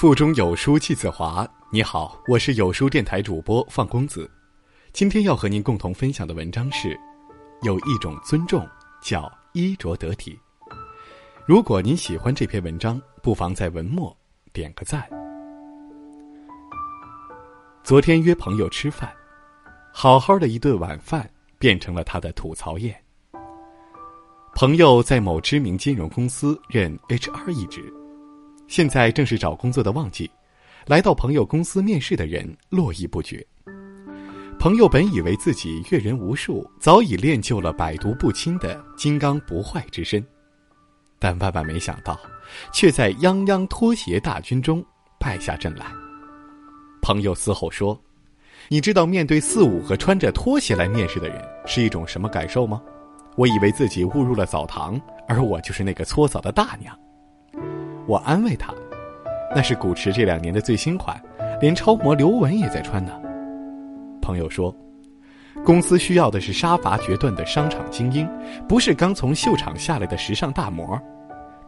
腹中有书气自华。你好，我是有书电台主播放公子。今天要和您共同分享的文章是：有一种尊重叫衣着得体。如果您喜欢这篇文章，不妨在文末点个赞。昨天约朋友吃饭，好好的一顿晚饭变成了他的吐槽宴。朋友在某知名金融公司任 HR 一职。现在正是找工作的旺季，来到朋友公司面试的人络绎不绝。朋友本以为自己阅人无数，早已练就了百毒不侵的金刚不坏之身，但万万没想到，却在泱泱拖鞋大军中败下阵来。朋友嘶吼说：“你知道面对四五个穿着拖鞋来面试的人是一种什么感受吗？我以为自己误入了澡堂，而我就是那个搓澡的大娘。”我安慰他：“那是古驰这两年的最新款，连超模刘雯也在穿呢。”朋友说：“公司需要的是杀伐决断的商场精英，不是刚从秀场下来的时尚大模。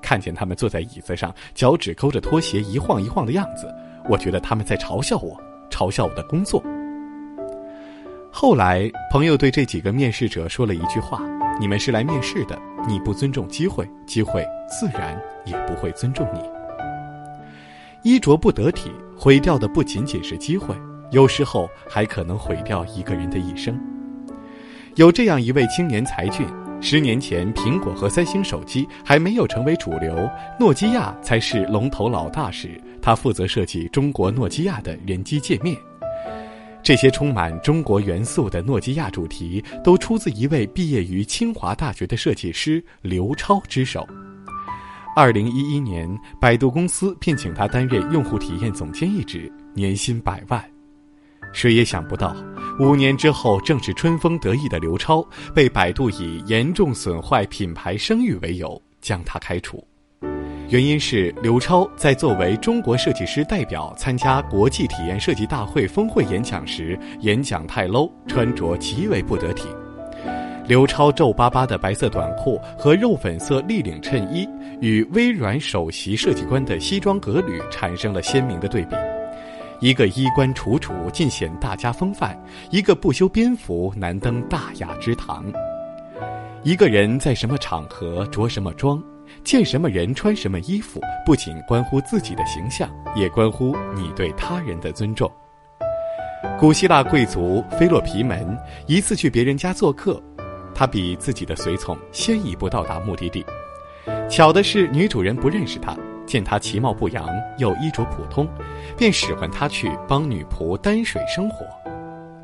看见他们坐在椅子上，脚趾勾着拖鞋一晃一晃的样子，我觉得他们在嘲笑我，嘲笑我的工作。”后来，朋友对这几个面试者说了一句话。你们是来面试的，你不尊重机会，机会自然也不会尊重你。衣着不得体，毁掉的不仅仅是机会，有时候还可能毁掉一个人的一生。有这样一位青年才俊，十年前苹果和三星手机还没有成为主流，诺基亚才是龙头老大时，他负责设计中国诺基亚的人机界面。这些充满中国元素的诺基亚主题，都出自一位毕业于清华大学的设计师刘超之手。二零一一年，百度公司聘请他担任用户体验总监一职，年薪百万。谁也想不到，五年之后，正是春风得意的刘超，被百度以严重损坏品牌声誉为由将他开除。原因是刘超在作为中国设计师代表参加国际体验设计大会峰会演讲时，演讲太 low，穿着极为不得体。刘超皱巴巴的白色短裤和肉粉色立领衬衣，与微软首席设计官的西装革履产生了鲜明的对比。一个衣冠楚楚，尽显大家风范；一个不修边幅，难登大雅之堂。一个人在什么场合着什么装。见什么人穿什么衣服，不仅关乎自己的形象，也关乎你对他人的尊重。古希腊贵族菲洛皮门一次去别人家做客，他比自己的随从先一步到达目的地。巧的是，女主人不认识他，见他其貌不扬又衣着普通，便使唤他去帮女仆担水生火。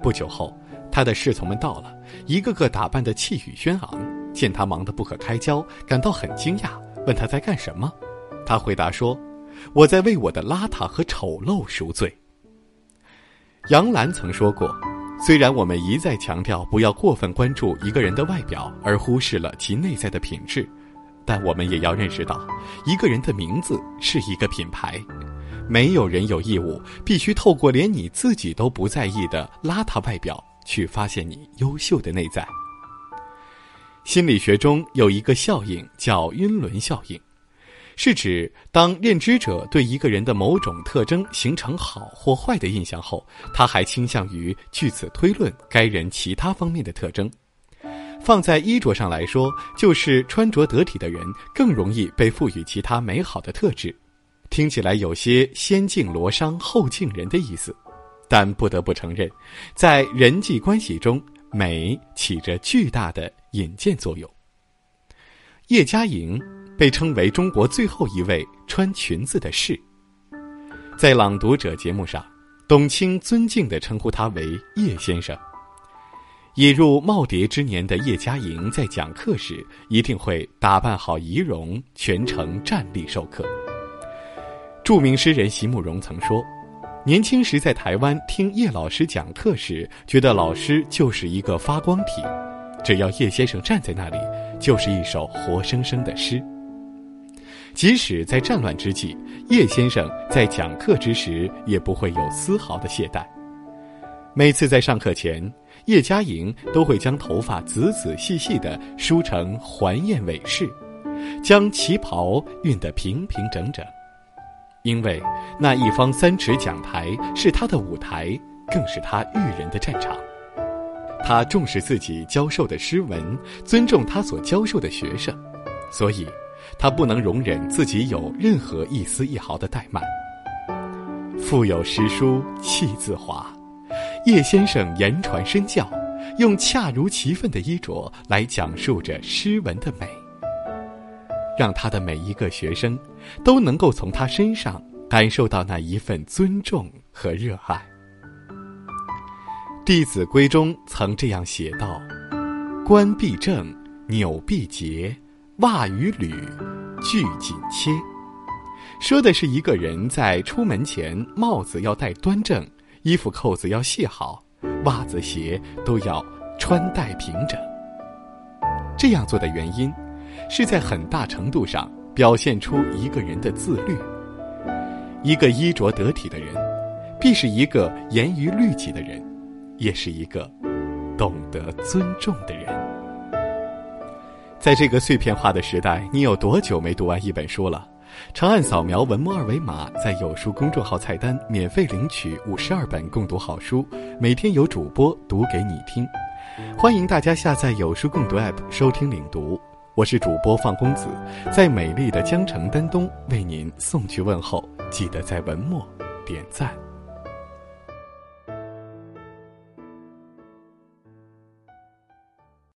不久后，他的侍从们到了，一个个打扮得气宇轩昂。见他忙得不可开交，感到很惊讶，问他在干什么。他回答说：“我在为我的邋遢和丑陋赎罪。”杨澜曾说过：“虽然我们一再强调不要过分关注一个人的外表，而忽视了其内在的品质，但我们也要认识到，一个人的名字是一个品牌，没有人有义务必须透过连你自己都不在意的邋遢外表，去发现你优秀的内在。”心理学中有一个效应叫晕轮效应，是指当认知者对一个人的某种特征形成好或坏的印象后，他还倾向于据此推论该人其他方面的特征。放在衣着上来说，就是穿着得体的人更容易被赋予其他美好的特质。听起来有些先敬罗裳后敬人的意思，但不得不承认，在人际关系中。美起着巨大的引荐作用。叶嘉莹被称为中国最后一位穿裙子的士。在《朗读者》节目上，董卿尊敬地称呼他为叶先生。已入耄耋之年的叶嘉莹在讲课时，一定会打扮好仪容，全程站立授课。著名诗人席慕容曾说。年轻时在台湾听叶老师讲课时，觉得老师就是一个发光体，只要叶先生站在那里，就是一首活生生的诗。即使在战乱之际，叶先生在讲课之时也不会有丝毫的懈怠。每次在上课前，叶嘉莹都会将头发仔仔细细地梳成环燕尾饰，将旗袍熨得平平整整。因为那一方三尺讲台是他的舞台，更是他育人的战场。他重视自己教授的诗文，尊重他所教授的学生，所以，他不能容忍自己有任何一丝一毫的怠慢。腹有诗书气自华，叶先生言传身教，用恰如其分的衣着来讲述着诗文的美。让他的每一个学生，都能够从他身上感受到那一份尊重和热爱。《弟子规》中曾这样写道：“冠必正，纽必结，袜与履俱紧切。”说的是一个人在出门前，帽子要戴端正，衣服扣子要系好，袜子鞋都要穿戴平整。这样做的原因。是在很大程度上表现出一个人的自律。一个衣着得体的人，必是一个严于律己的人，也是一个懂得尊重的人。在这个碎片化的时代，你有多久没读完一本书了？长按扫描文末二维码，在有书公众号菜单免费领取五十二本共读好书，每天有主播读给你听。欢迎大家下载有书共读 App 收听领读。我是主播放公子，在美丽的江城丹东为您送去问候，记得在文末点赞。